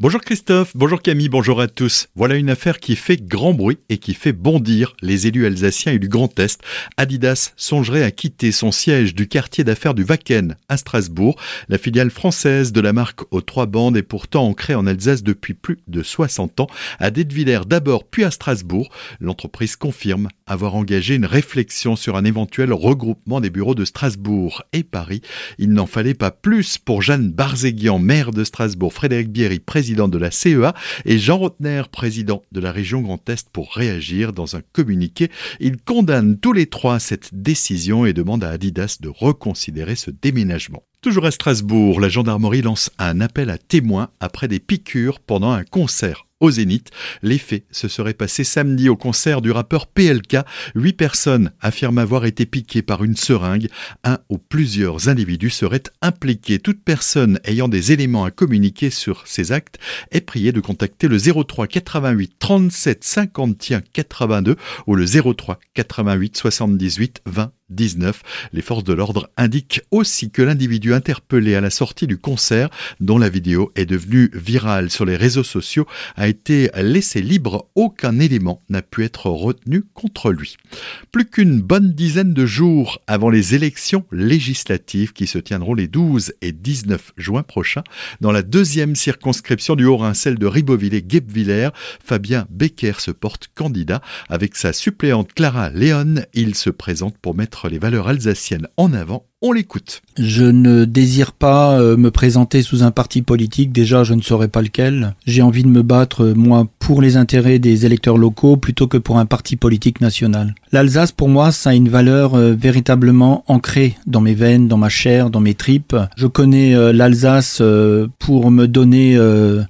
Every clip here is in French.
Bonjour Christophe, bonjour Camille, bonjour à tous. Voilà une affaire qui fait grand bruit et qui fait bondir les élus alsaciens et du Grand Est. Adidas songerait à quitter son siège du quartier d'affaires du Wacken à Strasbourg. La filiale française de la marque aux trois bandes est pourtant ancrée en Alsace depuis plus de 60 ans. À Detwiller d'abord puis à Strasbourg, l'entreprise confirme avoir engagé une réflexion sur un éventuel regroupement des bureaux de Strasbourg et Paris. Il n'en fallait pas plus pour Jeanne Barzéguian, maire de Strasbourg, Frédéric Bierry, président président de la CEA, et Jean Rotner, président de la région Grand Est, pour réagir dans un communiqué. Ils condamnent tous les trois cette décision et demandent à Adidas de reconsidérer ce déménagement. Toujours à Strasbourg, la gendarmerie lance un appel à témoins après des piqûres pendant un concert au Zénith. Les faits se seraient passés samedi au concert du rappeur PLK. Huit personnes affirment avoir été piquées par une seringue. Un ou plusieurs individus seraient impliqués. Toute personne ayant des éléments à communiquer sur ces actes est priée de contacter le 03 88 37 51 82 ou le 03 88 78 20 19. Les forces de l'ordre indiquent aussi que l'individu interpellé à la sortie du concert, dont la vidéo est devenue virale sur les réseaux sociaux, a été laissé libre. Aucun élément n'a pu être retenu contre lui. Plus qu'une bonne dizaine de jours avant les élections législatives qui se tiendront les 12 et 19 juin prochains, dans la deuxième circonscription du Haut-Rhin, celle de Ribeauvillé guebwiller Fabien Becker se porte candidat. Avec sa suppléante Clara Léon, il se présente pour mettre les valeurs alsaciennes en avant on l'écoute. Je ne désire pas euh, me présenter sous un parti politique, déjà je ne saurais pas lequel. J'ai envie de me battre, euh, moi, pour les intérêts des électeurs locaux plutôt que pour un parti politique national. L'Alsace, pour moi, ça a une valeur euh, véritablement ancrée dans mes veines, dans ma chair, dans mes tripes. Je connais l'Alsace pour me donner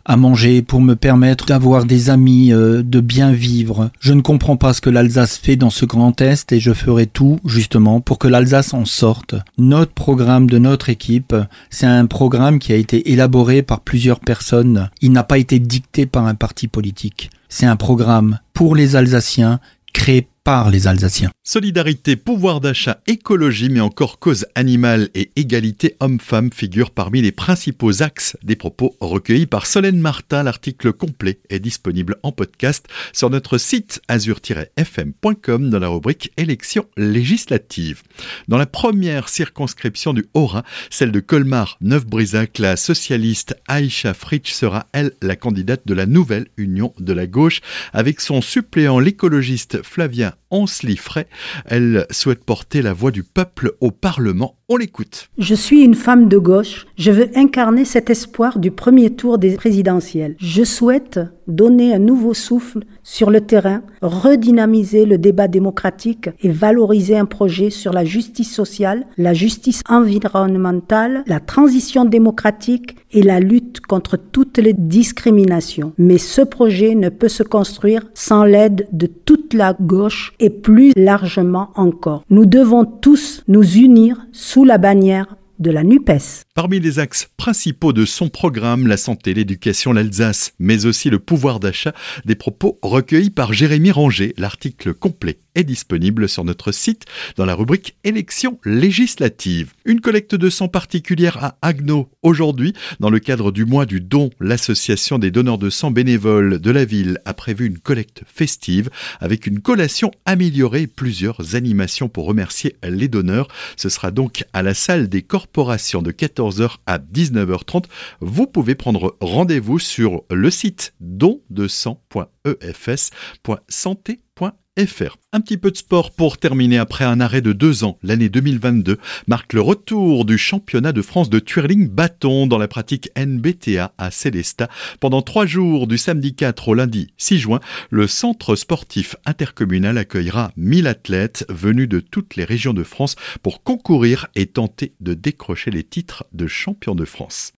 à manger, pour me permettre d'avoir des amis, de bien vivre. Je ne comprends pas ce que l'Alsace fait dans ce grand Est et je ferai tout, justement, pour que l'Alsace en sorte notre programme de notre équipe, c'est un programme qui a été élaboré par plusieurs personnes. Il n'a pas été dicté par un parti politique. C'est un programme pour les Alsaciens créé par les Alsaciens. Solidarité, pouvoir d'achat, écologie, mais encore cause animale et égalité homme-femme figurent parmi les principaux axes des propos recueillis par Solène Martin. L'article complet est disponible en podcast sur notre site azur-fm.com dans la rubrique élections législatives. Dans la première circonscription du Haut-Rhin, celle de Colmar-Neuf-Brisac, la socialiste Aïcha Fritsch sera, elle, la candidate de la nouvelle Union de la gauche avec son suppléant l'écologiste Flavien Onsli-Fray. Elle souhaite porter la voix du peuple au Parlement. On l'écoute. Je suis une femme de gauche. Je veux incarner cet espoir du premier tour des présidentielles. Je souhaite donner un nouveau souffle sur le terrain, redynamiser le débat démocratique et valoriser un projet sur la justice sociale, la justice environnementale, la transition démocratique et la lutte contre toutes les discriminations. Mais ce projet ne peut se construire sans l'aide de toute la gauche et plus largement encore. Nous devons tous nous unir sous la bannière de la NUPES. Parmi les axes principaux de son programme, la santé, l'éducation, l'Alsace, mais aussi le pouvoir d'achat, des propos recueillis par Jérémy Ranger. L'article complet est disponible sur notre site dans la rubrique élections législatives. Une collecte de sang particulière à Agno aujourd'hui. Dans le cadre du mois du don, l'association des donneurs de sang bénévoles de la ville a prévu une collecte festive avec une collation améliorée et plusieurs animations pour remercier les donneurs. Ce sera donc à la salle des corporations de 14 14h à 19h30. Vous pouvez prendre rendez-vous sur le site don200.efs.santé.fr. Un petit peu de sport pour terminer après un arrêt de deux ans. L'année 2022 marque le retour du championnat de France de twirling bâton dans la pratique NBTA à Célestat. Pendant trois jours, du samedi 4 au lundi 6 juin, le centre sportif intercommunal accueillera 1000 athlètes venus de toutes les régions de France pour concourir et tenter de décrocher les titres de champion de France.